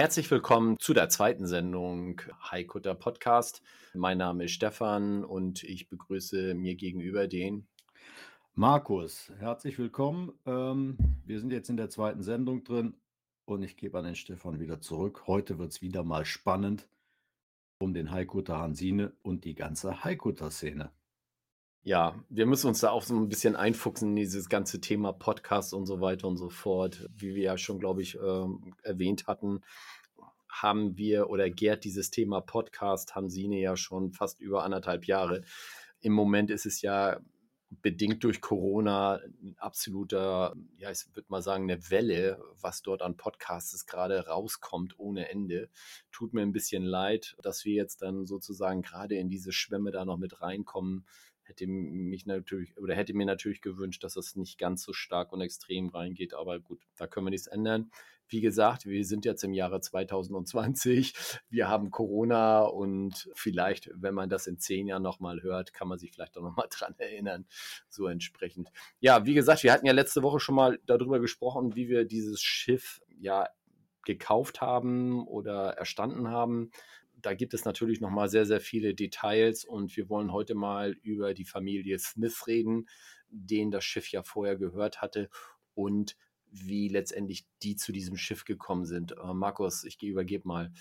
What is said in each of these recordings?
Herzlich willkommen zu der zweiten Sendung Haikutter Podcast. Mein Name ist Stefan und ich begrüße mir gegenüber den Markus. Herzlich willkommen. Ähm, wir sind jetzt in der zweiten Sendung drin und ich gebe an den Stefan wieder zurück. Heute wird es wieder mal spannend um den Haikutter Hansine und die ganze Haikutter-Szene. Ja, wir müssen uns da auch so ein bisschen einfuchsen in dieses ganze Thema Podcast und so weiter und so fort. Wie wir ja schon, glaube ich, ähm, erwähnt hatten, haben wir oder gärt dieses Thema Podcast Hansine ja schon fast über anderthalb Jahre. Im Moment ist es ja bedingt durch Corona ein absoluter, ja, ich würde mal sagen, eine Welle, was dort an Podcasts gerade rauskommt ohne Ende. Tut mir ein bisschen leid, dass wir jetzt dann sozusagen gerade in diese Schwemme da noch mit reinkommen hätte mich natürlich oder hätte mir natürlich gewünscht, dass es nicht ganz so stark und extrem reingeht, aber gut, da können wir nichts ändern. Wie gesagt, wir sind jetzt im Jahre 2020, wir haben Corona und vielleicht, wenn man das in zehn Jahren nochmal hört, kann man sich vielleicht auch nochmal dran erinnern, so entsprechend. Ja, wie gesagt, wir hatten ja letzte Woche schon mal darüber gesprochen, wie wir dieses Schiff ja gekauft haben oder erstanden haben da gibt es natürlich noch mal sehr, sehr viele Details und wir wollen heute mal über die Familie Smith reden, denen das Schiff ja vorher gehört hatte und wie letztendlich die zu diesem Schiff gekommen sind. Äh, Markus, ich übergebe mal.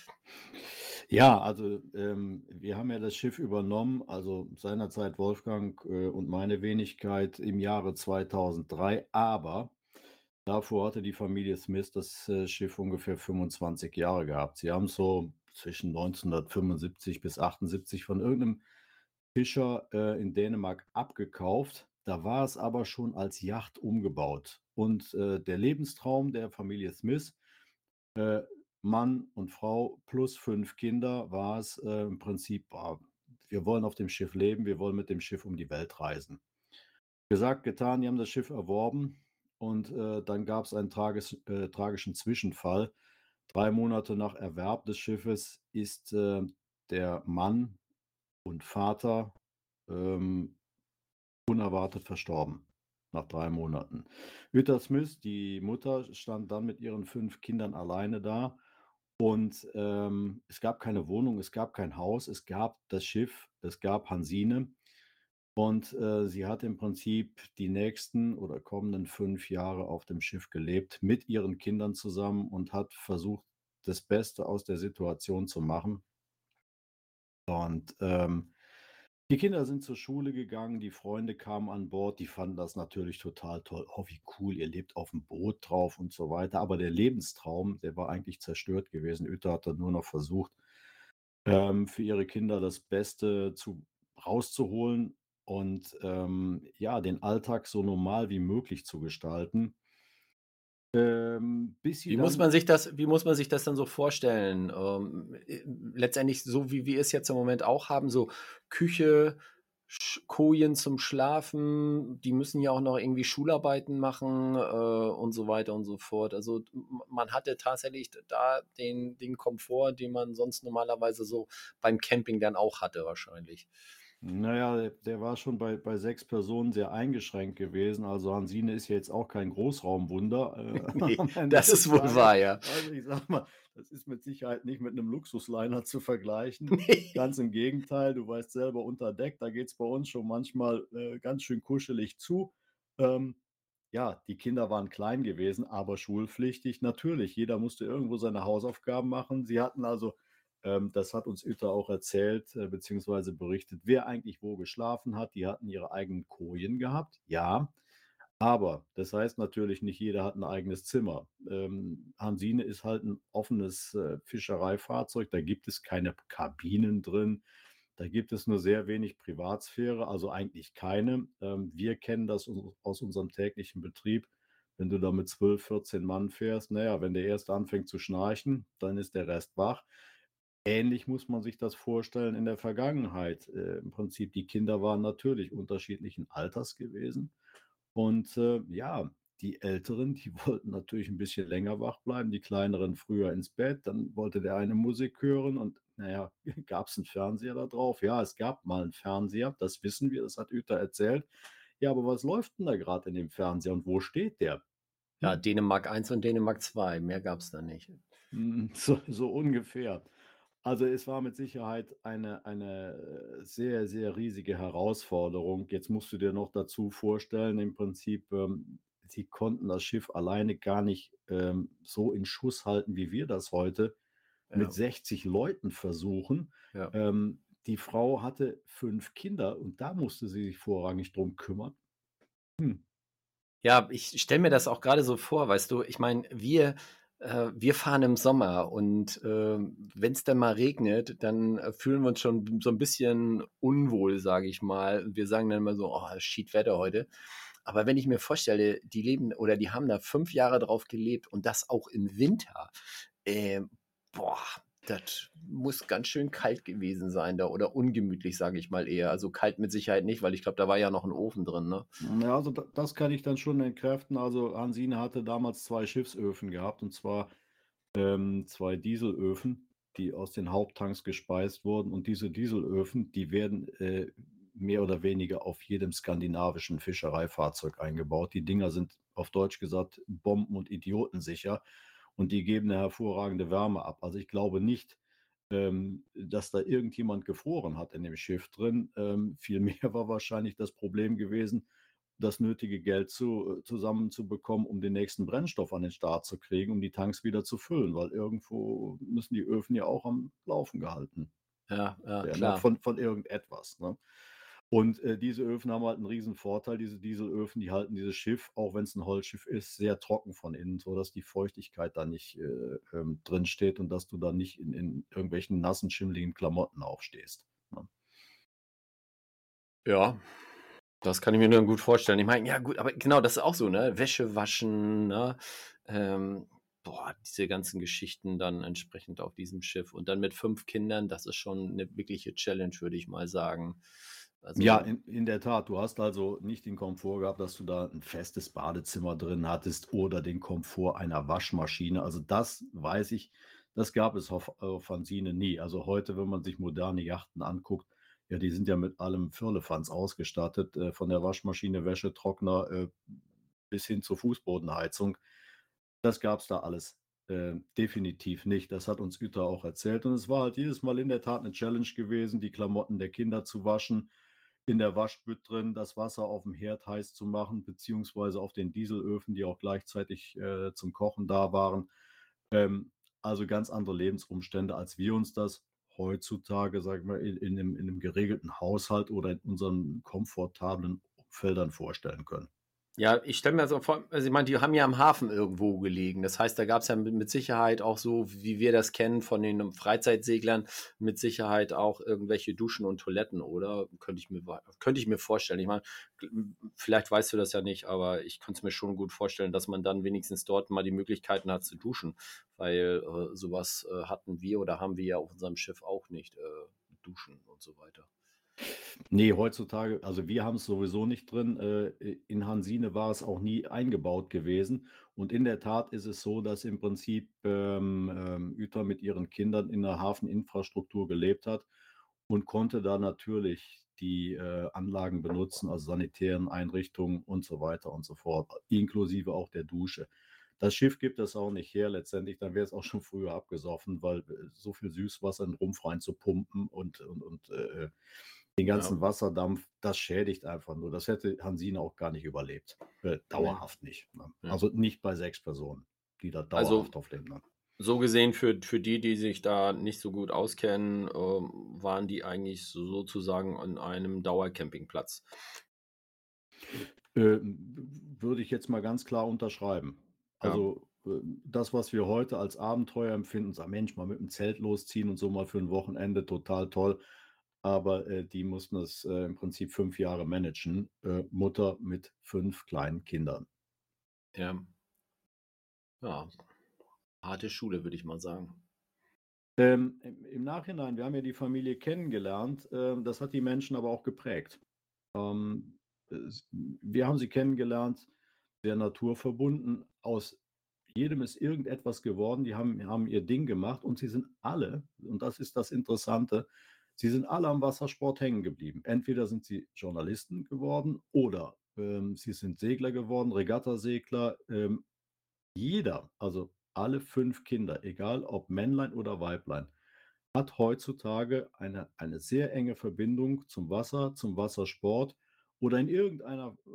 Ja, also ähm, wir haben ja das Schiff übernommen, also seinerzeit Wolfgang äh, und meine Wenigkeit im Jahre 2003, aber davor hatte die Familie Smith das äh, Schiff ungefähr 25 Jahre gehabt. Sie haben so zwischen 1975 bis 78 von irgendeinem Fischer äh, in Dänemark abgekauft. Da war es aber schon als Yacht umgebaut. Und äh, der Lebenstraum der Familie Smith, äh, Mann und Frau plus fünf Kinder, war es äh, im Prinzip, ah, wir wollen auf dem Schiff leben, wir wollen mit dem Schiff um die Welt reisen. Gesagt, getan, die haben das Schiff erworben und äh, dann gab es einen äh, tragischen Zwischenfall. Drei Monate nach Erwerb des Schiffes ist, äh, der Mann und Vater, ähm, unerwartet verstorben, nach drei Monaten. Uta Smith, die Mutter, stand dann mit ihren fünf Kindern alleine da und, ähm, es gab keine Wohnung, es gab kein Haus, es gab das Schiff, es gab Hansine und, äh, sie hat im Prinzip die nächsten oder kommenden fünf Jahre auf dem Schiff gelebt, mit ihren Kindern zusammen und hat versucht, das Beste aus der Situation zu machen. Und, ähm, die Kinder sind zur Schule gegangen, die Freunde kamen an Bord, die fanden das natürlich total toll. „Oh, wie cool, ihr lebt auf dem Boot drauf“ und so weiter. Aber der Lebenstraum, der war eigentlich zerstört gewesen. Uta hat dann nur noch versucht, ähm, für ihre Kinder das Beste zu rauszuholen und, ähm, ja, den Alltag so normal wie möglich zu gestalten. Ähm, Wie muss man sich das wie muss man sich das dann so vorstellen? Ähm, äh, letztendlich so, wie wir es jetzt im Moment auch haben, so Küche, Sch Kojen zum Schlafen, die müssen ja auch noch irgendwie Schularbeiten machen, äh, und so weiter und so fort. Also, man hatte tatsächlich da den den Komfort, den man sonst normalerweise so beim Camping dann auch hatte wahrscheinlich. Na ja, der der war schon bei bei 6 Personen sehr eingeschränkt gewesen. Also, Hansine ist ja jetzt auch kein Großraumwunder, äh, Ne, Ende das ist wohl wahr, ja. Also, ich sage mal, das ist mit Sicherheit nicht mit 'nem Luxusliner zu vergleichen. Ne. Ganz im Gegenteil, du weißt selber, unter Deck, da geht's bei uns schon manchmal, äh, ganz schön kuschelig zu. Ähm, ja, die Kinder waren klein gewesen, aber schulpflichtig. Natürlich, jeder musste irgendwo seine Hausaufgaben machen. Sie hatten also das hat uns Uta auch erzählt, äh, beziehungsweise berichtet, wer eigentlich wo geschlafen hat. Die hatten ihre eigenen Kojen gehabt, ja, aber das heißt natürlich, nicht jeder hat 'n eigenes Zimmer. Ähm, Hansine ist halt 'n offenes, äh, Fischereifahrzeug, da gibt es keine Kabinen drin, da gibt es nur sehr wenig Privatsphäre, also eigentlich keine. Ähm, wir kennen das us aus unserem täglichen Betrieb. Wenn du da mit 12, 14 Mann fährst, naja, wenn der erste anfängt zu schnarchen, dann ist der Rest wach. Ähnlich muss man sich das vorstellen in der Vergangenheit. Äh, Im Prinzip, die Kinder waren natürlich unterschiedlichen Alters gewesen. Und äh, ja, die Älteren, die wollten natürlich ein bisschen länger wach bleiben, die Kleineren früher ins Bett. Dann wollte der eine Musik hören und naja, gab es einen Fernseher da drauf? Ja, es gab mal einen Fernseher, das wissen wir, das hat Uta erzählt. Ja, aber was läuft denn da gerade in dem Fernseher und wo steht der? Ja, Dänemark 1 und Dänemark 2, mehr gab es da nicht. Hm, so, so ungefähr. Also es war mit Sicherheit eine, eine sehr, sehr riesige Herausforderung. Jetzt musst du dir noch dazu vorstellen, im Prinzip, ähm, sie konnten das Schiff alleine gar nicht ähm, so in Schuss halten, wie wir das heute mit Ja, 60 Leuten versuchen. ja. Ähm, die Frau hatte fünf Kinder und da musste sie sich vorrangig drum kümmern. Hm. Ja, ich stelle mir das auch gerade so vor, weißt du, ich meine, wir, wir fahren im Sommer und äh, wenn es dann mal regnet, dann äh, fühlen wir uns schon so ein bisschen unwohl, sage ich mal. Wir sagen dann immer so, oh, shit Wetter heute. Aber wenn ich mir vorstelle, die leben oder die haben da fünf Jahre drauf gelebt und das auch im Winter, äh, boah, das muss ganz schön kalt gewesen sein da oder ungemütlich, sage ich mal eher. Also kalt mit Sicherheit nicht, weil ich glaube, da war ja noch ein Ofen drin, ne? Ja, also da, das kann ich dann schon entkräften. Also Hansine hatte damals zwei Schiffsöfen gehabt und zwar ähm, zwei Dieselöfen, die aus den Haupttanks gespeist wurden. Und diese Dieselöfen, die werden äh, mehr oder weniger auf jedem skandinavischen Fischereifahrzeug eingebaut. Die Dinger sind auf Deutsch gesagt bomben- und idiotensicher und die geben eine hervorragende Wärme ab. Also ich glaube nicht, ähm, dass da irgendjemand gefroren hat in dem Schiff drin. Ähm, vielmehr war wahrscheinlich das Problem gewesen, das nötige Geld zu, äh, zusammenzubekommen, um den nächsten Brennstoff an den Start zu kriegen, um die Tanks wieder zu füllen, weil irgendwo müssen die Öfen ja auch am Laufen gehalten Ja, ja, ne? klar. von, von irgendetwas. Ne? Und äh, diese Öfen haben halt einen riesen Vorteil, diese Dieselöfen, die halten dieses Schiff, auch wenn es ein Holzschiff ist, sehr trocken von innen, sodass die Feuchtigkeit da nicht äh, ähm, drin steht und dass du da nicht in, in irgendwelchen nassen, schimmligen Klamotten aufstehst. Ne? Ja, das kann ich mir nur gut vorstellen. Ich meine, ja gut, aber genau, das ist auch so, ne? Wäsche waschen, ne? Ähm, boah, diese ganzen Geschichten dann entsprechend auf diesem Schiff. Und dann mit fünf Kindern, das ist schon eine wirkliche Challenge, würde ich mal sagen. Ja, Also, in, in der Tat. Du hast also nicht den Komfort gehabt, dass du da ein festes Badezimmer drin hattest oder den Komfort einer Waschmaschine. Also das weiß ich, das gab es auf, auf Hansine nie. Also heute, wenn man sich moderne Yachten anguckt, ja, die sind ja mit allem Firlefanz ausgestattet, äh, von der Waschmaschine, Wäschetrockner äh, bis hin zur Fußbodenheizung. Das gab es da alles äh, definitiv nicht. Das hat uns Uta auch erzählt. Und es war halt jedes Mal in der Tat eine Challenge gewesen, die Klamotten der Kinder zu waschen, in der Waschbütt drin das Wasser auf dem Herd heiß zu machen, beziehungsweise auf den Dieselöfen, die auch gleichzeitig äh, zum Kochen da waren. Ähm, also ganz andere Lebensumstände, als wir uns das heutzutage, sag ich mal, in, in, einem, in einem geregelten Haushalt oder in unseren komfortablen Feldern vorstellen können. Ja, ich stelle mir so vor, also ich meine, die haben ja am Hafen irgendwo gelegen. Das heißt, da gab es ja mit, mit Sicherheit auch so, wie wir das kennen von den Freizeitseglern, mit Sicherheit auch irgendwelche Duschen und Toiletten, oder? Könnte ich mir, könnte ich mir vorstellen. Ich meine, vielleicht weißt du das ja nicht, aber ich könnte es mir schon gut vorstellen, dass man dann wenigstens dort mal die Möglichkeiten hat zu duschen, weil äh, sowas äh, hatten wir oder haben wir ja auf unserem Schiff auch nicht, äh, Duschen und so weiter. Nee, heutzutage, also wir haben es sowieso nicht drin. Äh, in Hansine war es auch nie eingebaut gewesen. Und in der Tat ist es so, dass im Prinzip ähm, ähm, Uta mit ihren Kindern in der Hafeninfrastruktur gelebt hat und konnte da natürlich die äh, Anlagen benutzen, also sanitären Einrichtungen und so weiter und so fort, inklusive auch der Dusche. Das Schiff gibt es auch nicht her letztendlich, dann wäre es auch schon früher abgesoffen, weil äh, so viel Süßwasser in den Rumpf rein zu pumpen und, und, und äh, den ganzen Ja. Wasserdampf, das schädigt einfach nur. Das hätte Hansine auch gar nicht überlebt. Äh, dauerhaft nicht. Ne? Ja. Also nicht bei sechs Personen, die da Also- dauerhaft drauf leben. Ne? So gesehen, für, für die, die sich da nicht so gut auskennen, ähm, waren die eigentlich so- sozusagen an einem Dauercampingplatz. Äh, würde ich jetzt mal ganz klar unterschreiben. Ja. Also äh, das, was wir heute als Abenteuer empfinden, sagen, Mensch, mal mit dem Zelt losziehen und so mal für ein Wochenende, total toll. Aber äh, die mussten es äh, im Prinzip fünf Jahre managen. Äh, Mutter mit fünf kleinen Kindern. Ja. Ja. Harte Schule, würde ich mal sagen. Ähm, im, Nachhinein, wir haben ja die Familie kennengelernt, ähm, das hat die Menschen aber auch geprägt. Ähm, wir haben sie kennengelernt, sehr naturverbunden. Aus jedem ist irgendetwas geworden. Die haben, haben ihr Ding gemacht und sie sind alle, und das ist das Interessante, sie sind alle am Wassersport hängen geblieben. Entweder sind sie Journalisten geworden oder ähm, sie sind Segler geworden, Regattasegler. Ähm, jeder, also alle fünf Kinder, egal ob Männlein oder Weiblein, hat heutzutage eine, eine sehr enge Verbindung zum Wasser, zum Wassersport oder in irgendeiner äh,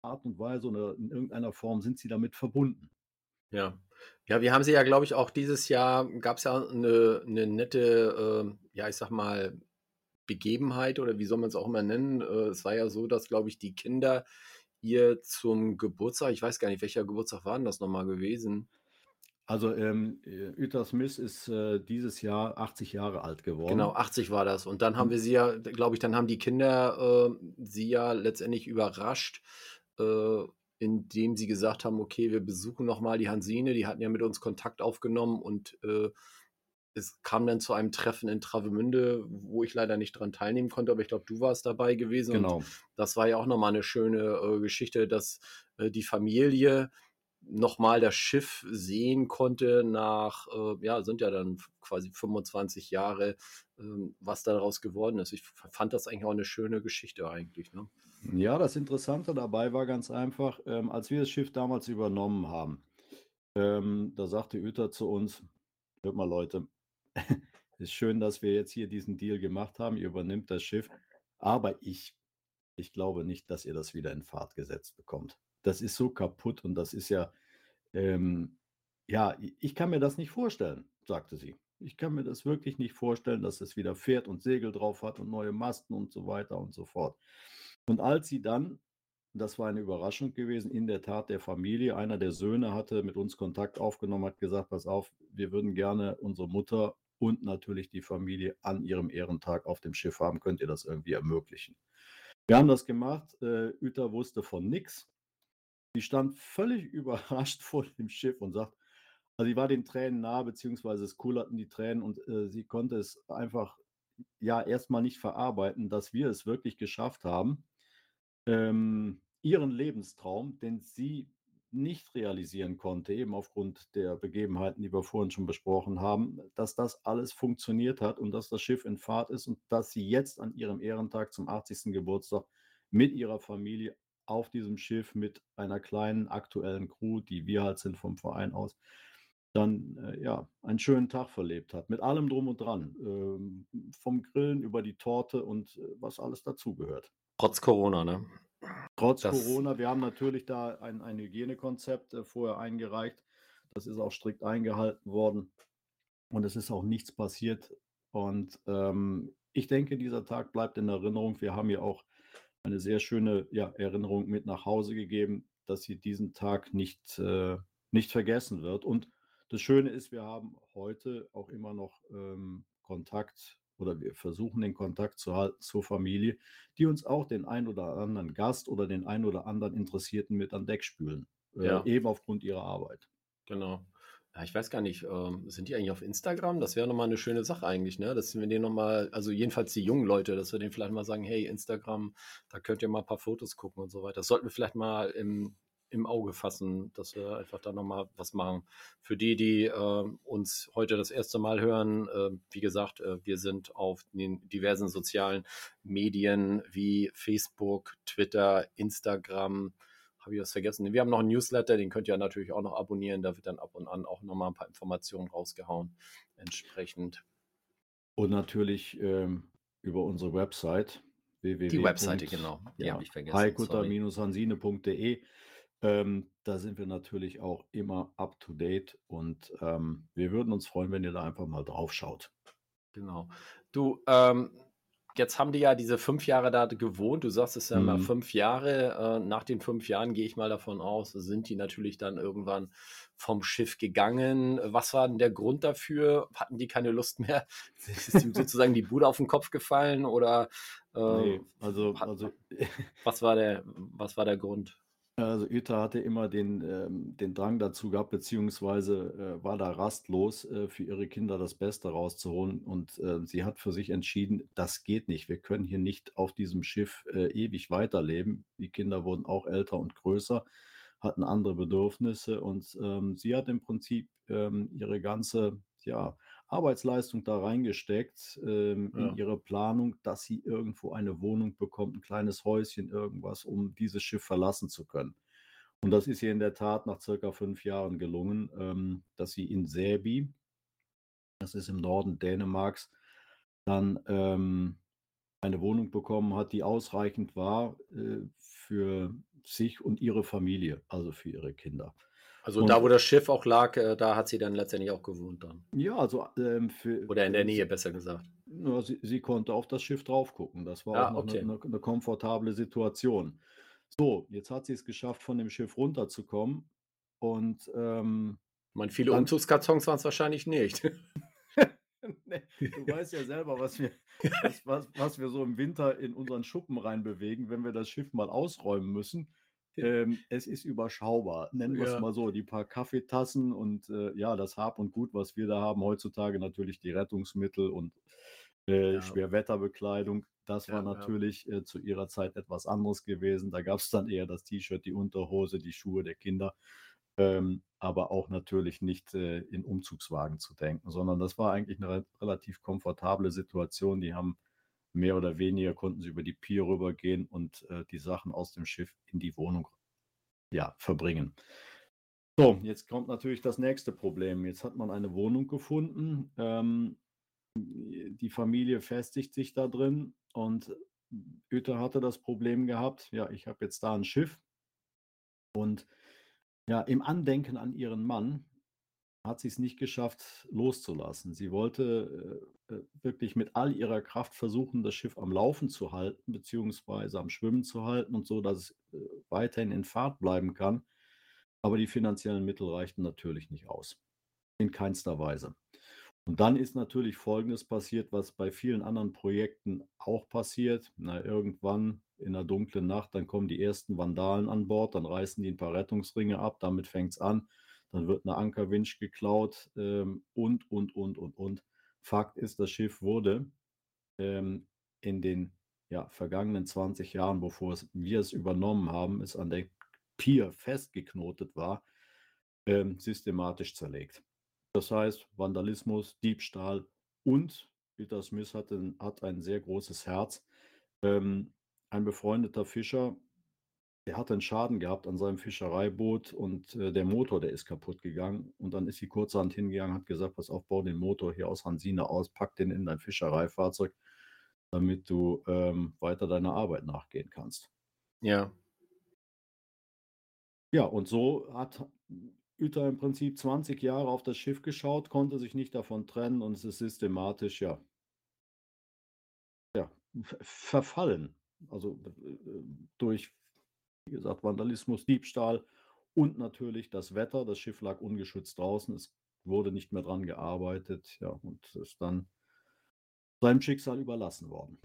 Art und Weise oder in irgendeiner Form sind sie damit verbunden. Ja. Ja, wir haben sie ja, glaube ich, auch dieses Jahr gab es ja eine, eine nette, äh, ja, ich sag mal, Begebenheit oder wie soll man es auch immer nennen. Äh, es war ja so, dass, glaube ich, die Kinder ihr zum Geburtstag, ich weiß gar nicht, welcher Geburtstag war denn das nochmal gewesen? Also ähm, Uta Smith ist äh, dieses Jahr 80 Jahre alt geworden. Genau, 80 war das. Und dann haben wir sie ja, glaube ich, dann haben die Kinder äh, sie ja letztendlich überrascht, äh, indem sie gesagt haben, okay, wir besuchen nochmal die Hansine, die hatten ja mit uns Kontakt aufgenommen und äh, es kam dann zu einem Treffen in Travemünde, wo ich leider nicht dran teilnehmen konnte, aber ich glaube, du warst dabei gewesen. Genau. Und das war ja auch nochmal eine schöne äh, Geschichte, dass äh, die Familie nochmal das Schiff sehen konnte nach, äh, ja, sind ja dann quasi 25 Jahre, äh, was daraus geworden ist. Ich fand das eigentlich auch eine schöne Geschichte eigentlich. Ne? Ja, das Interessante dabei war ganz einfach, ähm, als wir das Schiff damals übernommen haben, ähm, da sagte Uta zu uns, hört mal Leute, ist schön, dass wir jetzt hier diesen Deal gemacht haben, ihr übernimmt das Schiff, aber ich, ich glaube nicht, dass ihr das wieder in Fahrt gesetzt bekommt das ist so kaputt und das ist ja, ähm, ja, ich kann mir das nicht vorstellen, sagte sie. Ich kann mir das wirklich nicht vorstellen, dass es wieder fährt und Segel drauf hat und neue Masten und so weiter und so fort. Und als sie dann, das war eine Überraschung gewesen, in der Tat der Familie, einer der Söhne hatte mit uns Kontakt aufgenommen, hat gesagt, pass auf, wir würden gerne unsere Mutter und natürlich die Familie an ihrem Ehrentag auf dem Schiff haben. Könnt ihr das irgendwie ermöglichen? Wir haben das gemacht. Äh, Uta wusste von nichts. Sie stand völlig überrascht vor dem Schiff und sagt, also sie war den Tränen nah, beziehungsweise es kullerten die Tränen und äh, sie konnte es einfach ja erstmal nicht verarbeiten, dass wir es wirklich geschafft haben, ähm, ihren Lebenstraum, den sie nicht realisieren konnte, eben aufgrund der Begebenheiten, die wir vorhin schon besprochen haben, dass das alles funktioniert hat und dass das Schiff in Fahrt ist und dass sie jetzt an ihrem Ehrentag zum 80. Geburtstag mit ihrer Familie auf diesem Schiff mit einer kleinen aktuellen Crew, die wir halt sind vom Verein aus, dann äh, ja einen schönen Tag verlebt hat. Mit allem drum und dran. Ähm, vom Grillen über die Torte und äh, was alles dazugehört. Trotz Corona, ne? Trotz das Corona. Wir haben natürlich da ein, ein Hygienekonzept äh, vorher eingereicht. Das ist auch strikt eingehalten worden. Und es ist auch nichts passiert. Und ähm, ich denke, dieser Tag bleibt in Erinnerung. Wir haben ja auch eine sehr schöne ja, Erinnerung mit nach Hause gegeben, dass sie diesen Tag nicht, äh, nicht vergessen wird. Und das Schöne ist, wir haben heute auch immer noch ähm, Kontakt oder wir versuchen den Kontakt zu halten zur Familie, die uns auch den ein oder anderen Gast oder den ein oder anderen Interessierten mit an Deck spülen, äh, ja. eben aufgrund ihrer Arbeit. Genau. Ja, ich weiß gar nicht, ähm, sind die eigentlich auf Instagram? Das wäre nochmal eine schöne Sache eigentlich, ne? Dass wir denen nochmal, also jedenfalls die jungen Leute, dass wir denen vielleicht mal sagen, hey, Instagram, da könnt ihr mal ein paar Fotos gucken und so weiter. Das sollten wir vielleicht mal im, im Auge fassen, dass wir einfach da nochmal was machen. Für die, die äh, uns heute das erste Mal hören, äh, wie gesagt, äh, wir sind auf den diversen sozialen Medien wie Facebook, Twitter, Instagram, habe ich was vergessen? Wir haben noch einen Newsletter, den könnt ihr natürlich auch noch abonnieren. Da wird dann ab und an auch nochmal ein paar Informationen rausgehauen. Entsprechend. Und natürlich ähm, über unsere Website www. Die Webseite, genau. Die ja, habe ich vergessen. heikutter-hansine.de. Ähm, da sind wir natürlich auch immer up to date und ähm, wir würden uns freuen, wenn ihr da einfach mal drauf schaut. Genau. Du, ähm, jetzt haben die ja diese fünf Jahre da gewohnt. Du sagst es ja mhm. mal fünf Jahre. Äh, nach den fünf Jahren gehe ich mal davon aus, sind die natürlich dann irgendwann vom Schiff gegangen. Was war denn der Grund dafür? Hatten die keine Lust mehr? Ist ihm sozusagen die Bude auf den Kopf gefallen oder? Äh, nee, also, also was war der, was war der Grund? Also Ueta hatte immer den, ähm, den Drang dazu gehabt, beziehungsweise äh, war da rastlos, äh, für ihre Kinder das Beste rauszuholen. Und äh, sie hat für sich entschieden, das geht nicht. Wir können hier nicht auf diesem Schiff äh, ewig weiterleben. Die Kinder wurden auch älter und größer, hatten andere Bedürfnisse. Und ähm, sie hat im Prinzip ähm, ihre ganze ja, Arbeitsleistung da reingesteckt ähm, Ja. in ihre Planung, dass sie irgendwo eine Wohnung bekommt, ein kleines Häuschen, irgendwas, um dieses Schiff verlassen zu können. Und das ist ihr in der Tat nach circa fünf Jahren gelungen, ähm, dass sie in Säby, das ist im Norden Dänemarks, dann ähm, eine Wohnung bekommen hat, die ausreichend war äh, für sich und ihre Familie, also für ihre Kinder. Also Und- da, wo das Schiff auch lag, äh, da hat sie dann letztendlich auch gewohnt dann. Ja, also ähm, für Oder in der Nähe, besser gesagt. Ja, sie, sie konnte auf das Schiff drauf gucken. Das war Ah, auch noch okay. eine, eine, komfortable Situation. So, jetzt hat sie es geschafft, von dem Schiff runterzukommen. Und ähm, meine, viele Dann- Umzugskartons waren es wahrscheinlich nicht. nee, du weißt ja selber, was wir, was, was, was wir so im Winter in unseren Schuppen reinbewegen, wenn wir das Schiff mal ausräumen müssen. Ähm, es ist überschaubar. Nennen wir es Ja. mal so. Die paar Kaffeetassen und äh, ja, das Hab und Gut, was wir da haben heutzutage, natürlich die Rettungsmittel und äh, Ja. Schwerwetterbekleidung. Das war Ja, ja. natürlich äh, zu ihrer Zeit etwas anderes gewesen. Da gab es dann eher das T-Shirt, die Unterhose, die Schuhe der Kinder. Ähm, aber auch natürlich nicht äh, in Umzugswagen zu denken, sondern das war eigentlich eine re relativ komfortable Situation. Die haben mehr oder weniger konnten sie über die Pier rübergehen und äh, die Sachen aus dem Schiff in die Wohnung ja, verbringen. So, jetzt kommt natürlich das nächste Problem. Jetzt hat man eine Wohnung gefunden. Ähm, die Familie festigt sich da drin und Uete hatte das Problem gehabt, ja, ich habe jetzt da ein Schiff und ja, im Andenken an ihren Mann hat sie es nicht geschafft, loszulassen. Sie wollte äh, wirklich mit all ihrer Kraft versuchen, das Schiff am Laufen zu halten, beziehungsweise am Schwimmen zu halten und so, dass es äh, weiterhin in Fahrt bleiben kann. Aber die finanziellen Mittel reichten natürlich nicht aus. In keinster Weise. Und dann ist natürlich Folgendes passiert, was bei vielen anderen Projekten auch passiert. Na, irgendwann in der dunklen Nacht, dann kommen die ersten Vandalen an Bord, dann reißen die ein paar Rettungsringe ab, damit fängt es an. Dann wird eine Ankerwinch geklaut ähm, und, und, und, und, und. Fakt ist, das Schiff wurde ähm, in den ja, vergangenen 20 Jahren, bevor es, wir es übernommen haben, es an der Pier festgeknotet war, ähm, systematisch zerlegt. Das heißt, Vandalismus, Diebstahl und Peter Smith hat ein, hat ein sehr großes Herz. Ähm, ein befreundeter Fischer, der hat einen Schaden gehabt an seinem Fischereiboot und äh, der Motor, der ist kaputt gegangen. Und dann ist sie kurzerhand hingegangen, hat gesagt, pass auf, bau den Motor hier aus Hansine aus, pack den in dein Fischereifahrzeug, damit du ähm, weiter deiner Arbeit nachgehen kannst. Ja. Ja, und so hat Uta im Prinzip 20 Jahre auf das Schiff geschaut, konnte sich nicht davon trennen und es ist systematisch, ja, ja, ver- verfallen. Also äh, durch, wie gesagt, Vandalismus, Diebstahl und natürlich das Wetter. Das Schiff lag ungeschützt draußen, es wurde nicht mehr dran gearbeitet, ja, und ist dann seinem Schicksal überlassen worden.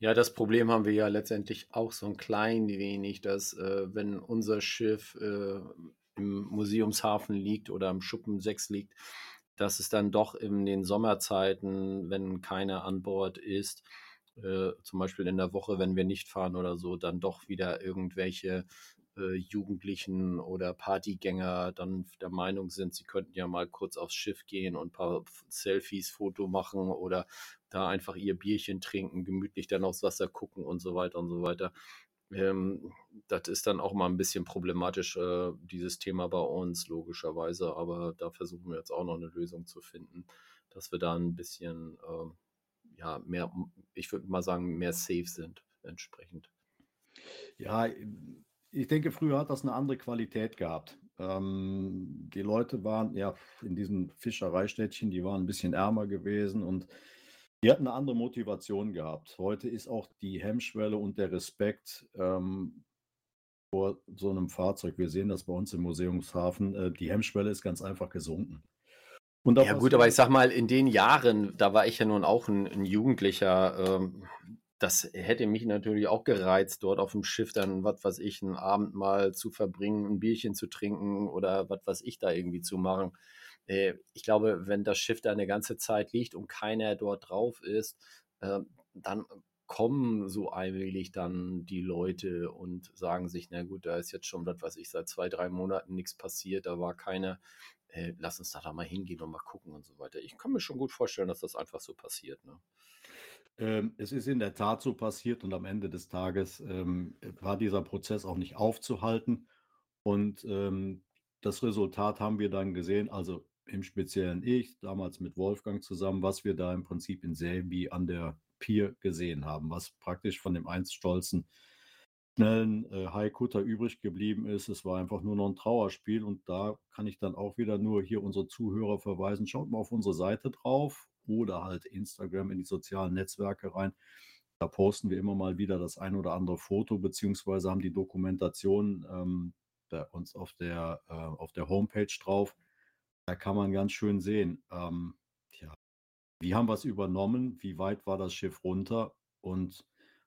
Ja, das Problem haben wir ja letztendlich auch so ein klein wenig, dass äh, wenn unser Schiff äh, im Museumshafen liegt oder im Schuppen 6 liegt, dass es dann doch in den Sommerzeiten, wenn keiner an Bord ist, äh, zum Beispiel in der Woche, wenn wir nicht fahren oder so, dann doch wieder irgendwelche äh, Jugendlichen oder Partygänger dann der Meinung sind, sie könnten ja mal kurz aufs Schiff gehen und ein paar Selfies, Foto machen oder da einfach ihr Bierchen trinken, gemütlich dann aufs Wasser gucken und so weiter und so weiter. Ähm, das ist dann auch mal ein bisschen problematisch, äh, dieses Thema bei uns, logischerweise. Aber da versuchen wir jetzt auch noch eine Lösung zu finden, dass wir da ein bisschen, ähm, ja, mehr, ich würde mal sagen, mehr safe sind entsprechend. Ja, ich denke, früher hat das eine andere Qualität gehabt. Ähm, die Leute waren ja in diesen Fischereistädtchen, die waren ein bisschen ärmer gewesen und die hatten eine andere Motivation gehabt. Heute ist auch die Hemmschwelle und der Respekt ähm, vor so einem Fahrzeug, wir sehen das bei uns im Museumshafen, äh, die Hemmschwelle ist ganz einfach gesunken. Ja gut, aber ich sag mal, in den Jahren, da war ich ja nun auch ein, ein Jugendlicher, ähm, das hätte mich natürlich auch gereizt, dort auf dem Schiff dann, was weiß ich, einen Abend mal zu verbringen, ein Bierchen zu trinken oder was weiß ich da irgendwie zu machen. Äh, ich glaube, wenn das Schiff da eine ganze Zeit liegt und keiner dort drauf ist, äh, dann kommen so allmählich dann die Leute und sagen sich, na gut, da ist jetzt schon, was weiß ich, seit zwei, drei Monaten nichts passiert, da war keiner, äh, lass uns da, da mal hingehen und mal gucken und so weiter. Ich kann mir schon gut vorstellen, dass das einfach so passiert. Ne? Ähm, es ist in der Tat so passiert und am Ende des Tages ähm, war dieser Prozess auch nicht aufzuhalten. Und ähm, das Resultat haben wir dann gesehen, also im Speziellen ich, damals mit Wolfgang zusammen, was wir da im Prinzip in Selby an der Pier gesehen haben, was praktisch von dem einst stolzen, schnellen äh, Haikutter übrig geblieben ist. Es war einfach nur noch ein Trauerspiel und da kann ich dann auch wieder nur hier unsere Zuhörer verweisen. Schaut mal auf unsere Seite drauf oder halt Instagram in die sozialen Netzwerke rein. Da posten wir immer mal wieder das ein oder andere Foto, beziehungsweise haben die Dokumentation ähm, bei uns auf der, äh, auf der Homepage drauf. Da kann man ganz schön sehen, ähm, ja, wie haben wir es übernommen, wie weit war das Schiff runter und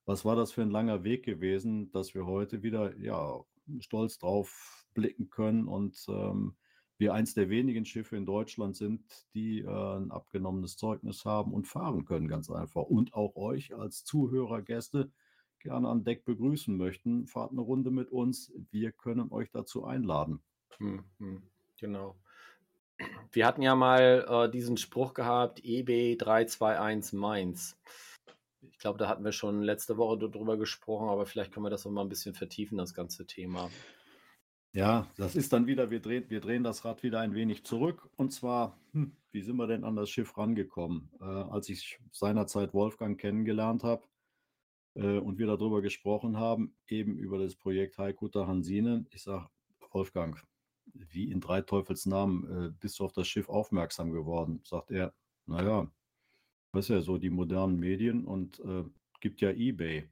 was war das für ein langer Weg gewesen, dass wir heute wieder ja, stolz drauf blicken können und ähm, wir eins der wenigen Schiffe in Deutschland sind, die äh, ein abgenommenes Zeugnis haben und fahren können, ganz einfach. Und auch euch als Zuhörer, Gäste gerne an Deck begrüßen möchten, fahrt eine Runde mit uns. Wir können euch dazu einladen. Hm, hm, genau. Wir hatten ja mal äh, diesen Spruch gehabt, EB 321 Mainz. Ich glaube, da hatten wir schon letzte Woche drüber gesprochen, aber vielleicht können wir das noch mal ein bisschen vertiefen, das ganze Thema. Ja, das ist dann wieder, wir drehen, wir drehen das Rad wieder ein wenig zurück. Und zwar, hm, wie sind wir denn an das Schiff rangekommen? Äh, als ich seinerzeit Wolfgang kennengelernt habe äh, und wir darüber gesprochen haben, eben über das Projekt Haikuta Hansine, ich sage, Wolfgang, wie in drei Teufels Namen äh, bist du auf das Schiff aufmerksam geworden? Sagt er, naja, das ist ja so die modernen Medien und äh, gibt ja Ebay.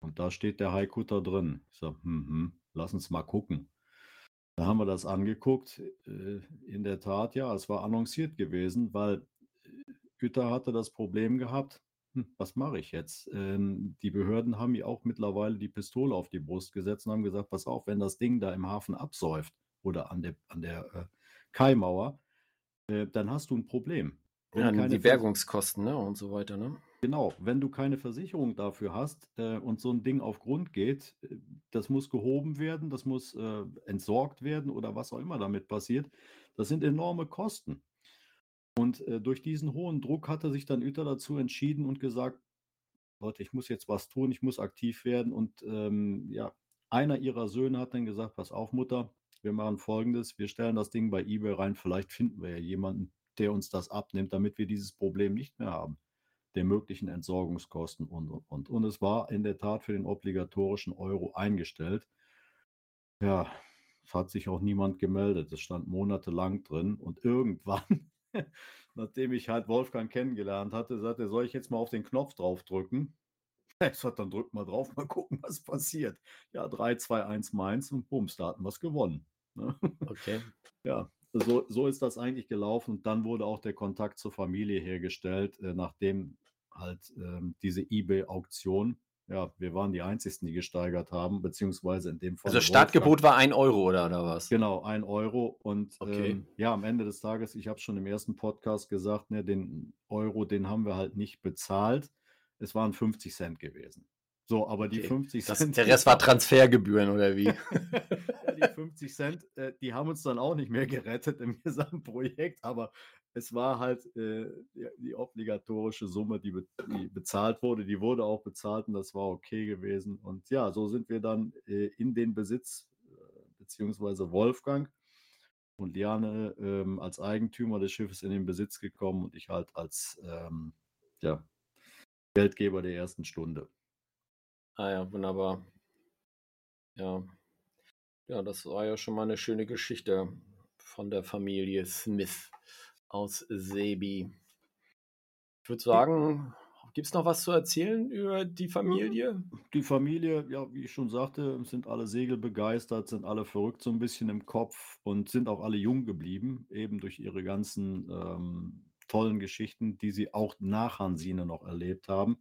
Und da steht der Haikuta drin. Ich sage, hm, hm, lass uns mal gucken. Da haben wir das angeguckt. Äh, in der Tat, ja, es war annonciert gewesen, weil Hütter hatte das Problem gehabt, hm, was mache ich jetzt? Ähm, die Behörden haben mir auch mittlerweile die Pistole auf die Brust gesetzt und haben gesagt, pass auf, wenn das Ding da im Hafen absäuft oder an der, an der äh, Kaimauer, äh, dann hast du ein Problem. Wenn ja, die Bergungskosten ne, und so weiter. Ne? Genau, wenn du keine Versicherung dafür hast äh, und so ein Ding auf Grund geht, äh, das muss gehoben werden, das muss äh, entsorgt werden oder was auch immer damit passiert. Das sind enorme Kosten. Und äh, durch diesen hohen Druck hatte sich dann Ueter dazu entschieden und gesagt, Leute, ich muss jetzt was tun, ich muss aktiv werden. Und ähm, ja, einer ihrer Söhne hat dann gesagt, pass auf, Mutter, wir machen Folgendes, wir stellen das Ding bei eBay rein, vielleicht finden wir ja jemanden, der uns das abnimmt, damit wir dieses Problem nicht mehr haben der möglichen Entsorgungskosten und, und, und. Und es war in der Tat für den obligatorischen Euro eingestellt. Ja, es hat sich auch niemand gemeldet. Es stand monatelang drin und irgendwann, nachdem ich halt Wolfgang kennengelernt hatte, sagte er, soll ich jetzt mal auf den Knopf draufdrücken? Ich sagte, dann drück mal drauf, mal gucken, was passiert. Ja, 3, 2, 1 Mainz und bums, da hatten wir es gewonnen. Ne? Okay. Ja, so, so ist das eigentlich gelaufen. Und dann wurde auch der Kontakt zur Familie hergestellt, äh, nachdem halt ähm, diese eBay-Auktion, ja, wir waren die Einzigen, die gesteigert haben, beziehungsweise in dem Fall. Also Startgebot war ein Euro oder, oder was? Genau, ein Euro. Und okay. ähm, ja, am Ende des Tages, ich habe schon im ersten Podcast gesagt, ne, den Euro, den haben wir halt nicht bezahlt. Es waren 50 Cent gewesen. So, aber die okay. 50 das, Cent. Der Rest war Transfergebühren oder wie? die 50 Cent, äh, die haben uns dann auch nicht mehr gerettet im gesamten Projekt, aber es war halt äh, die, die, obligatorische Summe, die, be die, bezahlt wurde. Die wurde auch bezahlt und das war okay gewesen. Und ja, so sind wir dann äh, in den Besitz, äh, beziehungsweise Wolfgang und Liane ähm, als Eigentümer des Schiffes in den Besitz gekommen und ich halt als ähm, ja, Geldgeber der ersten Stunde. Ah ja, wunderbar. Ja. Ja, das war ja schon mal eine schöne Geschichte von der Familie Smith aus Sebi. Ich würde sagen, gibt es noch was zu erzählen über die Familie? Die Familie, ja, wie ich schon sagte, sind alle segelbegeistert, sind alle verrückt so ein bisschen im Kopf und sind auch alle jung geblieben, eben durch ihre ganzen ähm, tollen Geschichten, die sie auch nach Hansine noch erlebt haben.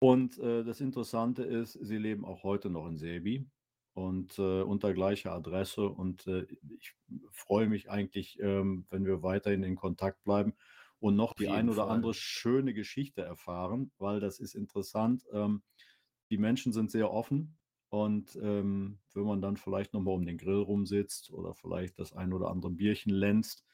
Und äh, das Interessante ist, sie leben auch heute noch in Sebi und äh, unter gleicher Adresse. Und äh, ich freue mich eigentlich, ähm, wenn wir weiterhin in Kontakt bleiben und noch die ein oder Fall. andere schöne Geschichte erfahren, weil das ist interessant. Ähm, die Menschen sind sehr offen und ähm, wenn man dann vielleicht nochmal um den Grill rumsitzt oder vielleicht das ein oder andere Bierchen länzt,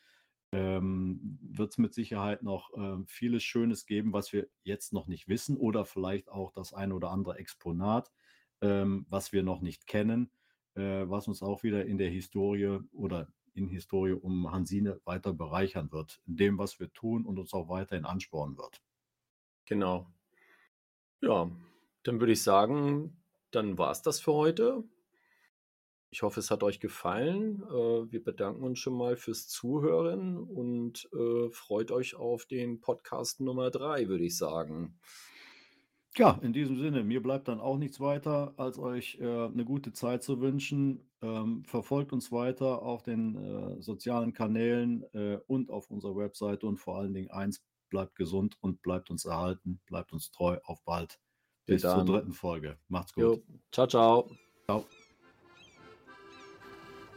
ähm, wird es mit Sicherheit noch ähm, vieles Schönes geben, was wir jetzt noch nicht wissen oder vielleicht auch das ein oder andere Exponat, ähm, was wir noch nicht kennen, äh, was uns auch wieder in der Historie oder in Historie um Hansine weiter bereichern wird, in dem, was wir tun und uns auch weiterhin anspornen wird. Genau. Ja, dann würde ich sagen, dann war es das für heute. Ich hoffe, es hat euch gefallen. Äh, wir bedanken uns schon mal fürs Zuhören und äh, freut euch auf den Podcast Nummer drei, würde ich sagen. Ja, in diesem Sinne, mir bleibt dann auch nichts weiter, als euch äh, eine gute Zeit zu wünschen. Ähm, verfolgt uns weiter auf den sozialen Kanälen und auf unserer Webseite und vor allen Dingen eins, bleibt gesund und bleibt uns erhalten, bleibt uns treu. Auf bald. Bis Bis zur dritten Folge. Macht's gut. Jo, ciao, ciao. Ciao.